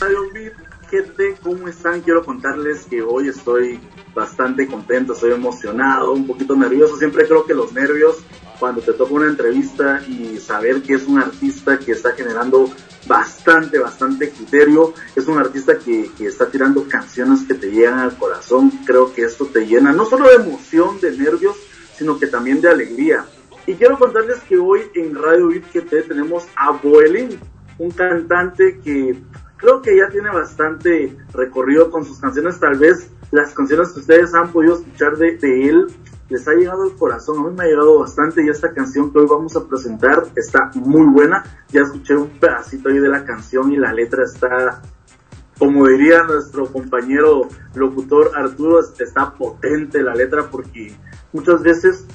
Radio Beat, gente, ¿cómo están? Quiero contarles que hoy estoy bastante contento, estoy emocionado, un poquito nervioso. Siempre creo que los nervios cuando te toca una entrevista y saber que es un artista que está generando bastante, bastante criterio, es un artista que, está tirando canciones que te llegan al corazón, creo que esto te llena no solo de emoción, de nervios, sino que también de alegría. Y quiero contarles que hoy en Radio Beat GT tenemos a Boelín, un cantante que creo que ya tiene bastante recorrido con sus canciones, tal vez las canciones que ustedes han podido escuchar de, él les ha llegado al corazón, a mí me ha llegado bastante y esta canción que hoy vamos a presentar está muy buena, ya escuché un pedacito ahí de la canción y la letra está, como diría nuestro compañero locutor Arturo, está potente la letra porque muchas veces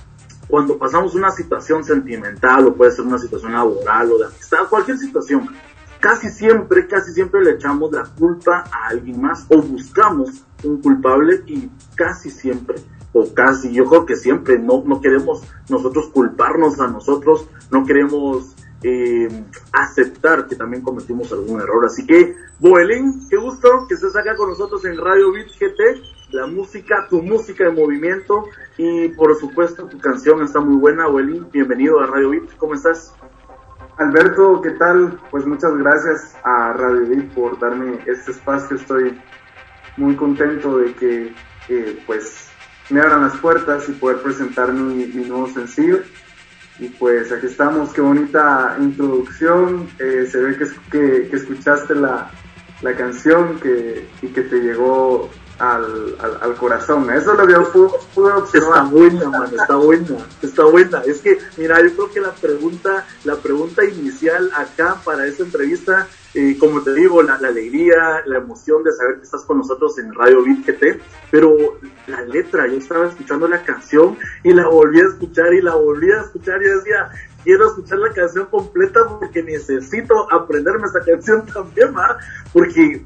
cuando pasamos una situación sentimental o puede ser una situación laboral o de amistad, cualquier situación, casi siempre, casi siempre le echamos la culpa a alguien más o buscamos un culpable y casi siempre o casi, yo creo que siempre, no, no queremos nosotros culparnos a nosotros, no queremos eh, aceptar que también cometimos algún error. Así que, Boelín, qué gusto que estés acá con nosotros en Radio Beat GT, la música, tu música de movimiento y por supuesto tu canción está muy buena, Boelín, bienvenido a Radio Beat, ¿cómo estás? Alberto, ¿qué tal? Pues muchas gracias a Radio Beat por darme este espacio, estoy muy contento de que eh, pues me abran las puertas y poder presentar mi, nuevo sencillo. Y pues aquí estamos, qué bonita introducción. Eh, se ve que, que, que escuchaste la, la canción y que te llegó al, al, corazón. Eso lo que pude, observar. Está buena, man, está buena, está buena. Es que, mira, yo creo que la pregunta, la pregunta inicial acá para esta entrevista, eh, como te digo, la, la, alegría, la emoción de saber que estás con nosotros en Radio Beat pero la letra, yo estaba escuchando la canción y la volví a escuchar y la volví a escuchar y decía, quiero escuchar la canción completa porque necesito aprenderme esta canción también, ¿va? Porque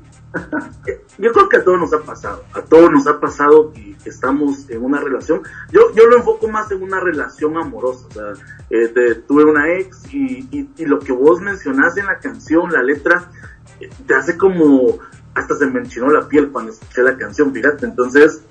yo creo que a todos nos ha pasado, a todos nos ha pasado que, estamos en una relación. Yo, yo lo enfoco más en una relación amorosa. O sea, eh, tuve una ex y, y, lo que vos mencionás en la canción, la letra, eh, te hace como, hasta se me enchinó la piel cuando escuché la canción, fíjate. Entonces,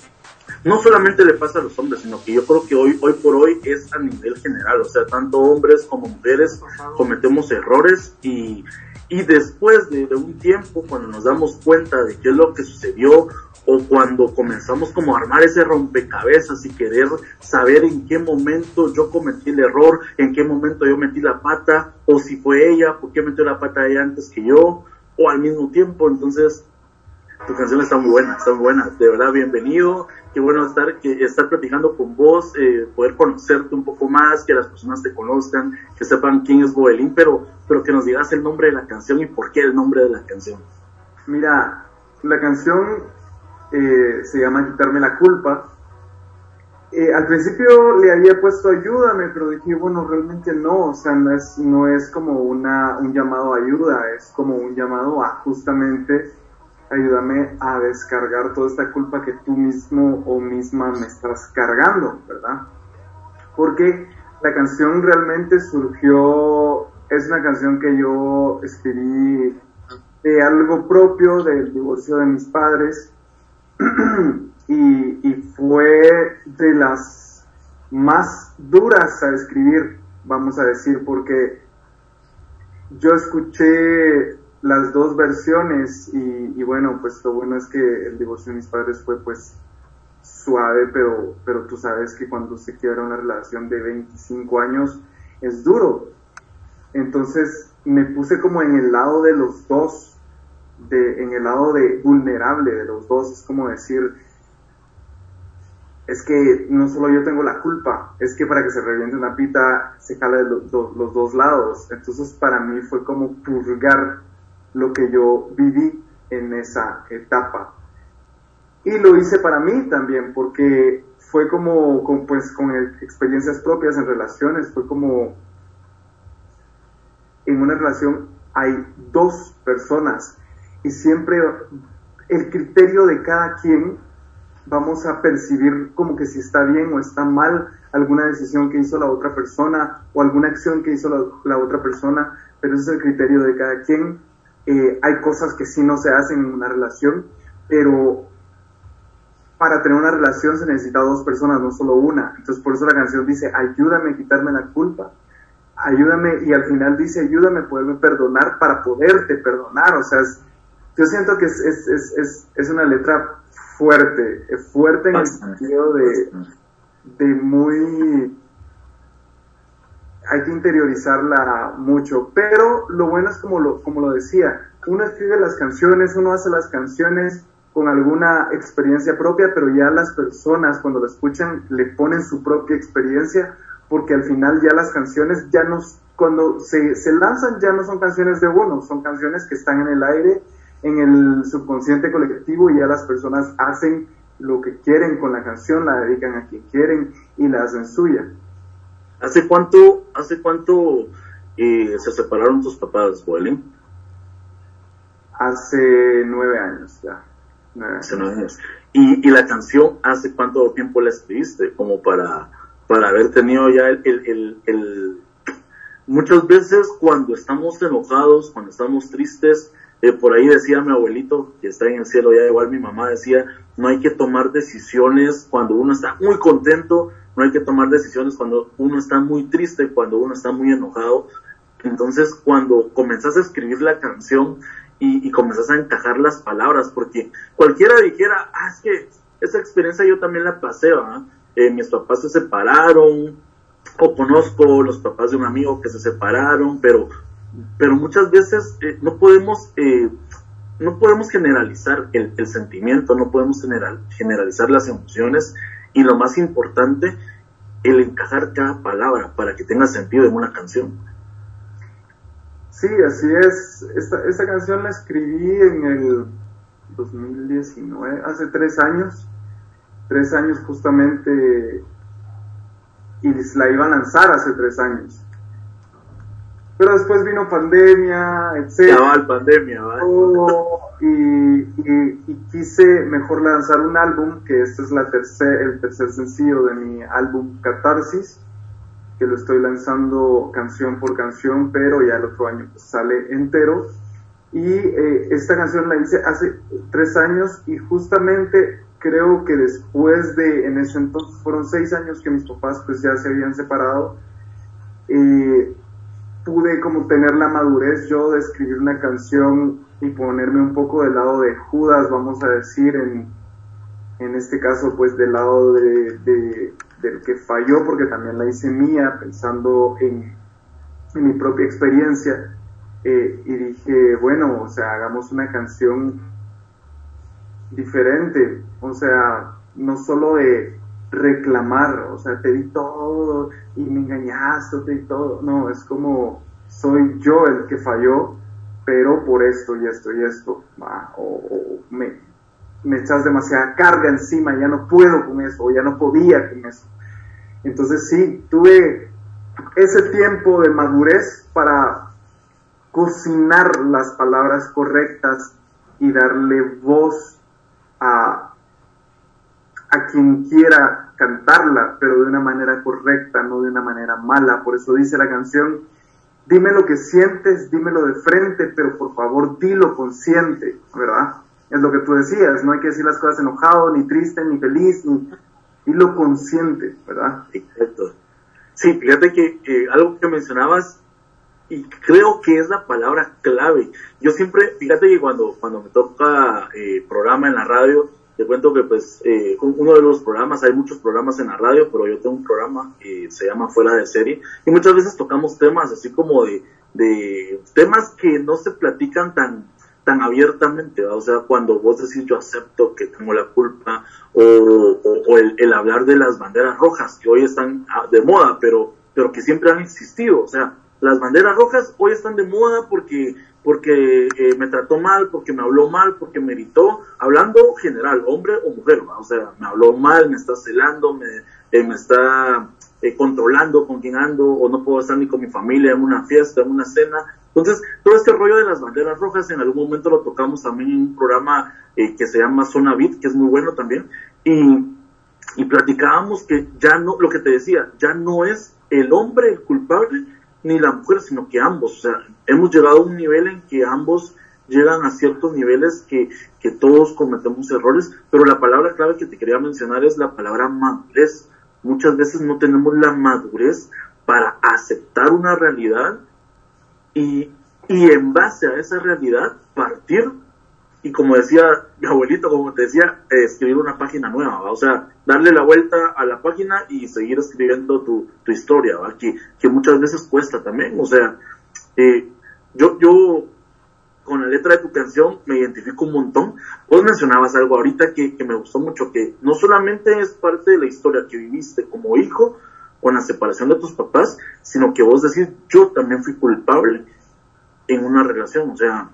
no solamente le pasa a los hombres, sino que yo creo que hoy, hoy por hoy es a nivel general. O sea, tanto hombres como mujeres cometemos errores y y después de, un tiempo, cuando nos damos cuenta de qué es lo que sucedió o cuando comenzamos como a armar ese rompecabezas y querer saber en qué momento yo cometí el error, en qué momento yo metí la pata, o si fue ella, por qué metió la pata ella antes que yo, o al mismo tiempo, entonces tu canción está muy buena, está muy buena, de verdad bienvenido, qué bueno estar, estar platicando con vos, eh, poder conocerte un poco más, que las personas te conozcan, que sepan quién es Boelín, pero, pero que nos digas el nombre de la canción y por qué el nombre de la canción. Mira, la canción eh, se llama Quitarme la culpa. Eh, al principio le había puesto ayúdame, pero dije, bueno, realmente no, o sea, no es, no es como una, un llamado a ayuda, es como un llamado a justamente ayúdame a descargar toda esta culpa que tú mismo o misma me estás cargando, ¿verdad? Porque la canción realmente surgió, es una canción que yo escribí de algo propio del divorcio de mis padres y, y fue de las más duras a escribir, vamos a decir, porque yo escuché las dos versiones y, bueno, pues lo bueno es que el divorcio de mis padres fue pues suave, pero, pero tú sabes que cuando se quiebra una relación de 25 años es duro. Entonces me puse como en el lado de los dos, de, en el lado de vulnerable de los dos, es como decir, es que no solo yo tengo la culpa, es que para que se reviente una pita se jala de los dos lados. Entonces para mí fue como purgar lo que yo viví en esa etapa. Y lo hice para mí también, porque fue como, con, pues, con experiencias propias en relaciones, fue como, en una relación hay dos personas y siempre el criterio de cada quien vamos a percibir como que si está bien o está mal alguna decisión que hizo la otra persona o alguna acción que hizo la, la otra persona, pero ese es el criterio de cada quien eh, hay cosas que sí no se hacen en una relación, pero para tener una relación se necesita dos personas, no solo una. Entonces por eso la canción dice, ayúdame a quitarme la culpa, ayúdame, y al final dice, ayúdame a poderme perdonar para poderte perdonar. O sea, yo siento que es, es, es, es, una letra fuerte, fuerte en el sentido de, de muy hay que interiorizarla mucho, pero lo bueno es como lo, como lo decía, uno escribe las canciones, uno hace las canciones con alguna experiencia propia, pero ya las personas cuando lo escuchan le ponen su propia experiencia, porque al final ya las canciones ya no, cuando se, se lanzan ya no son canciones de uno, son canciones que están en el aire, en el subconsciente colectivo y ya las personas hacen lo que quieren con la canción, la dedican a quien quieren y la hacen suya. ¿Hace cuánto, hace cuánto eh, se separaron tus papás, Boelín? Hace nueve años ya. Hace nueve años. ¿Y, ¿Y, la canción, hace cuánto tiempo la escribiste? Como para, para haber tenido ya el, el, el, Muchas veces cuando estamos enojados, cuando estamos tristes, eh, por ahí decía mi abuelito, que está en el cielo, ya igual mi mamá decía, no hay que tomar decisiones cuando uno está muy contento, no hay que tomar decisiones cuando uno está muy triste, cuando uno está muy enojado. Entonces, cuando comenzás a escribir la canción y, comenzás a encajar las palabras, porque cualquiera dijera, ah, es que esa experiencia yo también la pasé, eh, mis papás se separaron, o conozco los papás de un amigo que se separaron, pero, pero muchas veces eh, no podemos... Eh, no podemos generalizar el, el sentimiento, no podemos general, generalizar las emociones y lo más importante, el encajar cada palabra para que tenga sentido en una canción. Sí, así es. Esta, esta canción la escribí en el 2019, hace tres años. Tres años justamente, y la iba a lanzar hace tres años. Pero después vino pandemia, etc. Pandemia, ¿vale? y, y, quise mejor lanzar un álbum, que este es la tercer, el tercer sencillo de mi álbum Catarsis, que lo estoy lanzando canción por canción, pero ya el otro año pues, sale entero. Y eh, esta canción la hice hace tres años y justamente creo que después de, en ese entonces fueron seis años que mis papás pues ya se habían separado, eh, pude como tener la madurez yo de escribir una canción y ponerme un poco del lado de Judas, vamos a decir, en, en este caso pues del lado de, del que falló, porque también la hice mía, pensando en, mi propia experiencia, eh, y dije, bueno, o sea, hagamos una canción diferente, o sea, no solo de reclamar, o sea, te di todo y me engañaste, te di todo, no, es como soy yo el que falló, pero por esto y esto y esto, o, me, me, echas demasiada carga encima, ya no puedo con eso, o ya no podía con eso. Entonces sí, tuve ese tiempo de madurez para cocinar las palabras correctas y darle voz a, a quien quiera cantarla, pero de una manera correcta, no de una manera mala. Por eso dice la canción, dime lo que sientes, dímelo de frente, pero por favor dilo consciente, ¿verdad? Es lo que tú decías, no hay que decir las cosas enojado, ni triste, ni feliz, ni dilo consciente, ¿verdad? Exacto. Sí, fíjate que algo que mencionabas, y creo que es la palabra clave. Yo siempre, fíjate que cuando, cuando me toca eh, programa en la radio, te cuento que pues eh, uno de los programas, hay muchos programas en la radio, pero yo tengo un programa que se llama Fuera de Serie y muchas veces tocamos temas así como de, de temas que no se platican tan tan abiertamente, o sea, cuando vos decís yo acepto que tengo la culpa, o, o, el, el, hablar de las banderas rojas, que hoy están ah, de moda, pero, pero que siempre han existido, o sea, las banderas rojas hoy están de moda porque porque eh, me trató mal, porque me habló mal, porque me gritó, hablando general, hombre o mujer, o sea, me habló mal, me está celando, me, eh, me está eh, controlando con quién ando, o no puedo estar ni con mi familia en una fiesta, en una cena. Entonces, todo este rollo de las banderas rojas, en algún momento lo tocamos también en un programa que se llama Zona Beat, que es muy bueno también, y, y platicábamos que ya no, lo que te decía, ya no es el hombre el culpable, ni la mujer, sino que ambos. O sea, hemos llegado a un nivel en que ambos llegan a ciertos niveles que, que todos cometemos errores, pero la palabra clave que te quería mencionar es la palabra madurez. Muchas veces no tenemos la madurez para aceptar una realidad y, y en base a esa realidad partir y como decía mi abuelito, como te decía, escribir una página nueva, o sea, darle la vuelta a la página y seguir escribiendo tu, tu historia, Que, que muchas veces cuesta también, o sea, eh, yo, yo con la letra de tu canción me identifico un montón. Vos mencionabas algo ahorita que, que me gustó mucho, que no solamente es parte de la historia que viviste como hijo con la separación de tus papás, sino que vos decís, yo también fui culpable en una relación, o sea,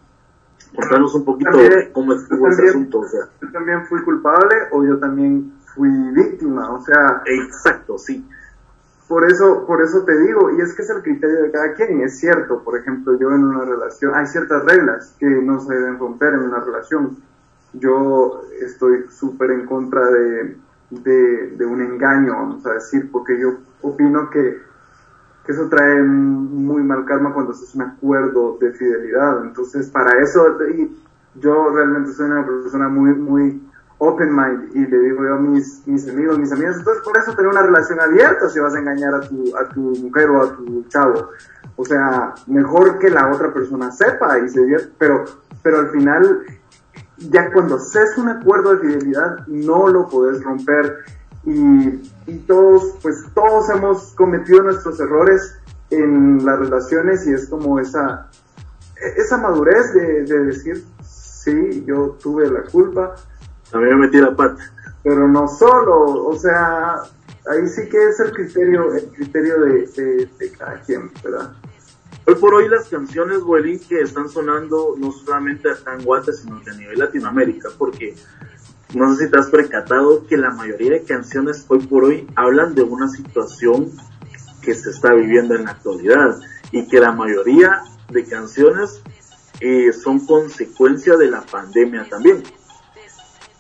Contanos un poquito cómo estuvo ese asunto. O sea. Yo también fui culpable o yo también fui víctima, o sea. Exacto, sí. Por eso, por eso te digo, y es que es el criterio de cada quien, es cierto, por ejemplo, yo en una relación, hay ciertas reglas que no se deben romper en una relación. Yo estoy súper en contra de, de, de un engaño, vamos a decir, porque yo opino que que eso trae muy cuando haces un acuerdo de fidelidad. Entonces, para eso, y yo realmente soy una persona muy, muy open mind y le digo yo a mis, mis amigos, mis amigas, entonces por eso tener una relación abierta si vas a engañar a tu, a tu mujer o a tu chavo. O sea, mejor que la otra persona sepa y se pero, pero al final, ya cuando haces un acuerdo de fidelidad, no lo puedes romper y, y todos, pues todos hemos cometido nuestros errores en las relaciones y es como esa, esa madurez de, de decir, sí, yo tuve la culpa. También me metí la pata. Pero no solo, o sea, ahí sí que es el criterio, el criterio de, de, cada quien, ¿verdad? Hoy por hoy las canciones, Huelín, que están sonando no solamente acá en Guate, sino que a nivel Latinoamérica, porque no sé si te has percatado que la mayoría de canciones hoy por hoy hablan de una situación que se está viviendo en la actualidad y que la mayoría de canciones eh, son consecuencia de la pandemia también.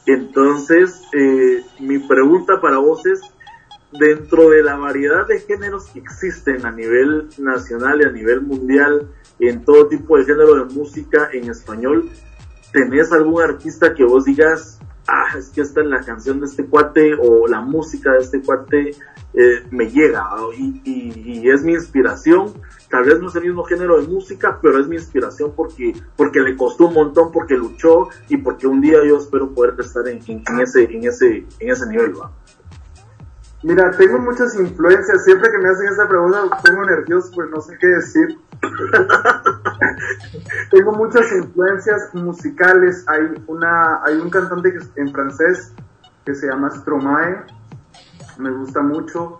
Entonces, eh, mi pregunta para vos es, dentro de la variedad de géneros que existen a nivel nacional y a nivel mundial, en todo tipo de género de música en español, ¿tenés algún artista que vos digas, ah, es que esta es la canción de este cuate o la música de este cuate eh, me llega y, es mi inspiración. Tal vez no es el mismo género de música, pero es mi inspiración porque, porque le costó un montón, porque luchó y porque un día yo espero poder estar en, en, ese, en, ese, en ese nivel. Mira, tengo muchas influencias. Siempre que me hacen esta pregunta, pongo nervioso, pues no sé qué decir. tengo muchas influencias musicales. Hay una, hay un cantante en francés que se llama Stromae. Me gusta mucho.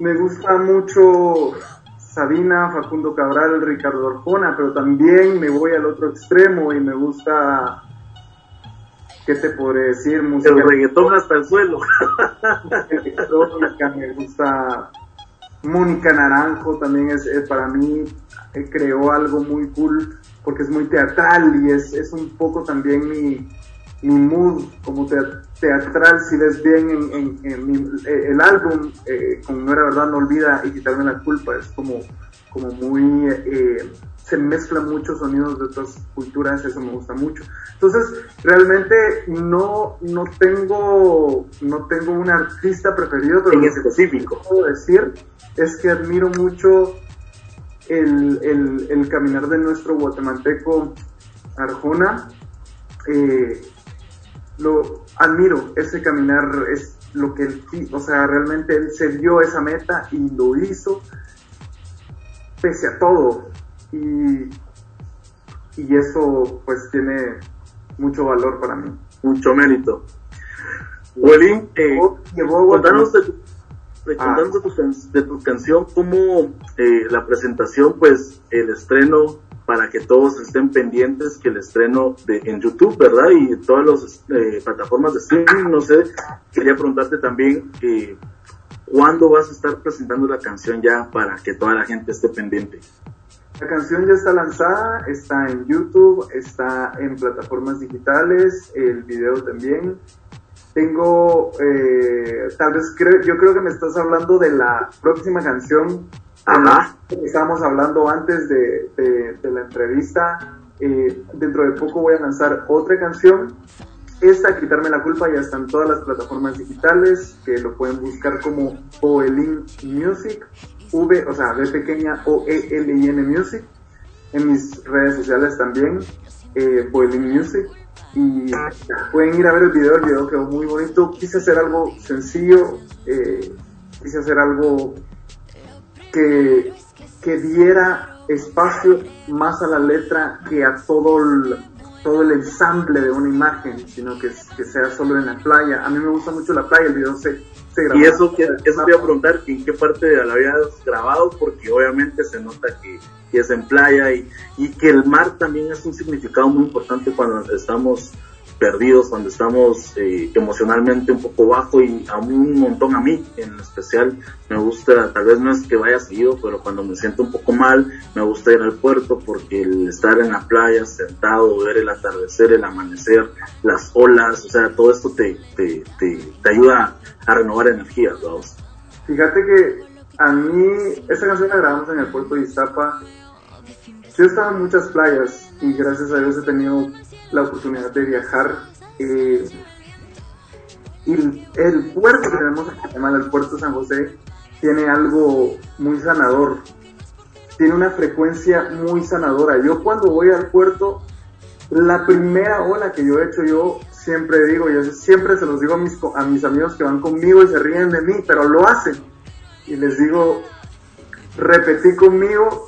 Me gusta mucho Sabina, Facundo Cabral, Ricardo Arjona, pero también me voy al otro extremo y me gusta ¿qué te podré decir? Música el reggaetón hasta el suelo. me gusta Mónica Naranjo, también es, para mí, eh, creó algo muy cool porque es muy teatral y es, es un poco también mi, mi mood como teatral, si ves bien en, eh, el álbum, eh, como no era verdad, no olvida y quitarme la culpa, es como, como muy... Eh, se mezclan muchos sonidos de otras culturas, eso me gusta mucho. Entonces, realmente no, no tengo no tengo un artista preferido, pero en específico. Lo que puedo decir es que admiro mucho el, el, el caminar de nuestro guatemalteco Arjona. Eh, lo admiro, ese caminar es lo que él, o sea, realmente él se dio esa meta y lo hizo pese a todo y, y eso pues tiene mucho valor para mí. Mucho mérito. Welly, eh, contanos de, ah. de, tu, canción, cómo eh, la presentación, pues el estreno, para que todos estén pendientes que el estreno de, en YouTube, ¿verdad? Y todas las eh, plataformas de streaming, no sé, quería preguntarte también eh, cuándo vas a estar presentando la canción ya para que toda la gente esté pendiente. La canción ya está lanzada, está en YouTube, está en plataformas digitales, el video también. Tengo, eh, tal vez creo, yo creo que me estás hablando de la próxima canción. Ajá. Que estábamos hablando antes de, de, la entrevista. Eh, dentro de poco voy a lanzar otra canción. Esta, Quitarme la Culpa, ya está en todas las plataformas digitales, que lo pueden buscar como Oelin Music, V, o sea, V pequeña O-E-L-I-N Music. En mis redes sociales también, eh, Oelin Music. Y pueden ir a ver el video, el video quedó muy bonito. Quise hacer algo sencillo, eh, quise hacer algo que, que diera espacio más a la letra que a todo el, todo el ensamble de una imagen, sino que, que sea solo en la playa. A mí me gusta mucho la playa, el video se, grabó. Y eso, que, eso te iba a preguntar, ¿en qué parte la habías grabado? Porque obviamente se nota que, que es en playa y, y que el mar también es un significado muy importante cuando estamos perdidos, cuando estamos eh, emocionalmente un poco bajo y a un montón a mí en especial me gusta, tal vez no es que vaya seguido, pero cuando me siento un poco mal me gusta ir al puerto porque el estar en la playa sentado, ver el atardecer, el amanecer, las olas, o sea, todo esto te, te, te, te ayuda a renovar energías, vamos. Fíjate que a mí, esta canción la grabamos en el puerto de Iztapa. Yo he estado en muchas playas y gracias a Dios he tenido la oportunidad de viajar. Eh, y el, puerto que tenemos se llama el puerto San José, tiene algo muy sanador. Tiene una frecuencia muy sanadora. Yo cuando voy al puerto, la primera ola que yo he hecho, yo siempre digo, yo siempre se los digo a mis, a mis amigos que van conmigo y se ríen de mí, pero lo hacen. Y les digo, repetí conmigo,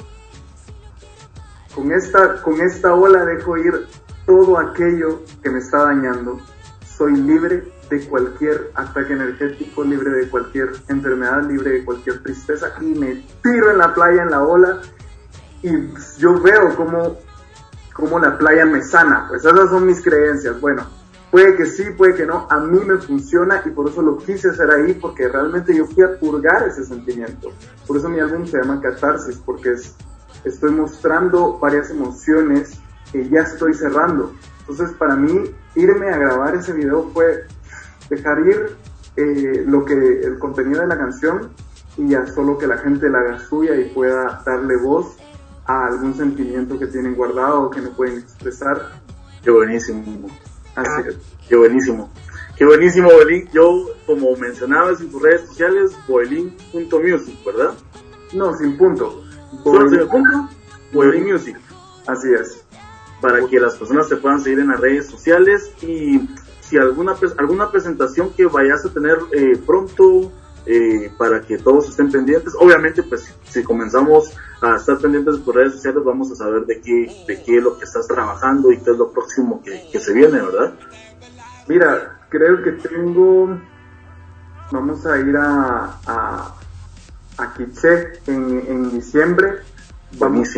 con esta, con esta ola dejo ir todo aquello que me está dañando. Soy libre de cualquier ataque energético, libre de cualquier enfermedad, libre de cualquier tristeza y me tiro en la playa, en la ola y yo veo como, como la playa me sana. Pues esas son mis creencias. Bueno, puede que sí, puede que no. A mí me funciona y por eso lo quise hacer ahí porque realmente yo fui a purgar ese sentimiento. Por eso mi álbum se llama Catarsis porque es, estoy mostrando varias emociones ya estoy cerrando. Entonces para mí irme a grabar ese video fue dejar ir eh, lo que el contenido de la canción y ya solo que la gente la haga suya y pueda darle voz a algún sentimiento que tienen guardado o que no pueden expresar. Qué buenísimo. Así es. Qué buenísimo. Qué buenísimo, Boelín. Yo, como mencionabas en tus redes sociales, boelín.music, ¿verdad? No, sin punto. ¿Solo sin punto? Boelín Music. Así es para que las personas te puedan seguir en las redes sociales y si alguna alguna presentación que vayas a tener eh, pronto eh, para que todos estén pendientes obviamente pues si comenzamos a estar pendientes de tus redes sociales vamos a saber de qué de qué es lo que estás trabajando y qué es lo próximo que, que se viene verdad mira creo que tengo vamos a ir a a, a en, en diciembre Vamos,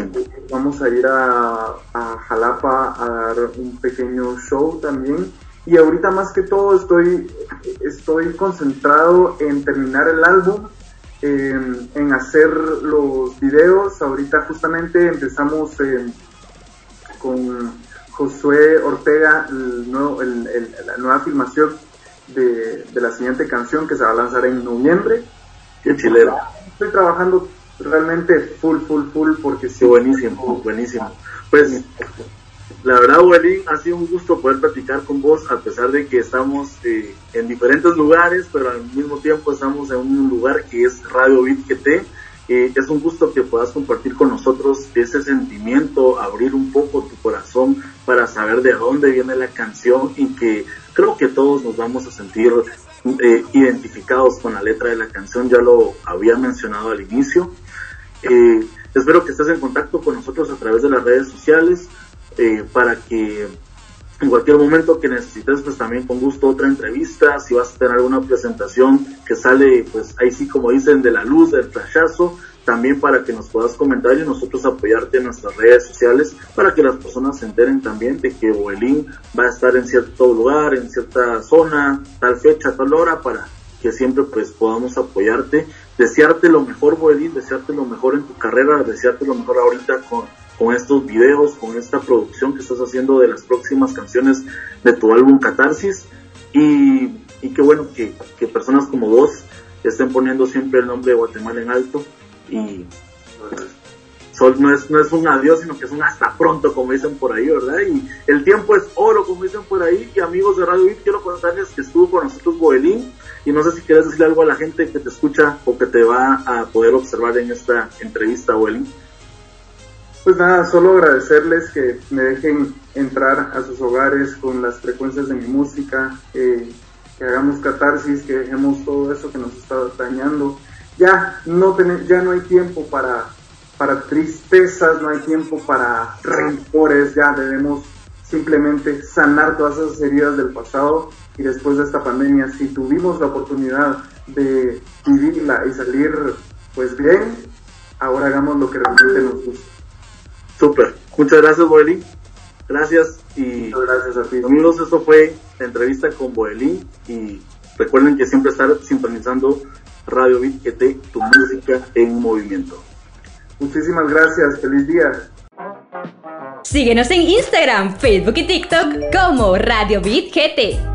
vamos, a ir a, a, Jalapa a dar un pequeño show también. Y ahorita más que todo estoy, estoy concentrado en terminar el álbum, en, en hacer los videos. Ahorita justamente empezamos eh, con Josué Ortega el nuevo, el, el, la nueva filmación de, de, la siguiente canción que se va a lanzar en noviembre. Qué chilero. Estoy trabajando realmente full, full, full, porque sí. Buenísimo, buenísimo. Pues, la verdad, Welín, ha sido un gusto poder platicar con vos, a pesar de que estamos eh, en diferentes lugares, pero al mismo tiempo estamos en un lugar que es Radio Beat GT. Eh, es un gusto que puedas compartir con nosotros ese sentimiento, abrir un poco tu corazón para saber de dónde viene la canción y que creo que todos nos vamos a sentir eh, identificados con la letra de la canción, ya lo había mencionado al inicio. Eh, espero que estés en contacto con nosotros a través de las redes sociales eh, para que en cualquier momento que necesites, pues también con gusto otra entrevista, si vas a tener alguna presentación que sale, pues ahí sí como dicen, de la luz, del flashazo, también para que nos puedas comentar y nosotros apoyarte en nuestras redes sociales para que las personas se enteren también de que Boelín va a estar en cierto lugar, en cierta zona, tal fecha, tal hora, para que siempre pues podamos apoyarte, desearte lo mejor Boelín, desearte lo mejor en tu carrera, desearte lo mejor ahorita con, con estos videos, con esta producción que estás haciendo de las próximas canciones de tu álbum Catarsis. Y, y qué bueno que, que personas como vos estén poniendo siempre el nombre de Guatemala en alto y no es, no es un adiós, sino que es un hasta pronto, como dicen por ahí, ¿verdad? Y el tiempo es oro, como dicen por ahí. Y amigos de Radio Beat, quiero contarles que estuvo con nosotros Boelín. Y no sé si quieres decirle algo a la gente que te escucha o que te va a poder observar en esta entrevista, Boelín. Pues nada, solo agradecerles que me dejen entrar a sus hogares con las frecuencias de mi música, eh, que hagamos catarsis, que dejemos todo eso que nos está dañando. Ya no, ya no hay tiempo para para tristezas, no hay tiempo para rencores, ya debemos simplemente sanar todas esas heridas del pasado y después de esta pandemia, si tuvimos la oportunidad de vivirla y salir pues bien, ahora hagamos lo que realmente nos gusta. Súper, muchas gracias Boelín, gracias y gracias a ti. Amigos, esto fue la entrevista con Boelín y recuerden que siempre estar sintonizando Radio Beat GT, tu música en movimiento. Muchísimas gracias, feliz día. Síguenos en Instagram, Facebook y TikTok como Radio Beat GT.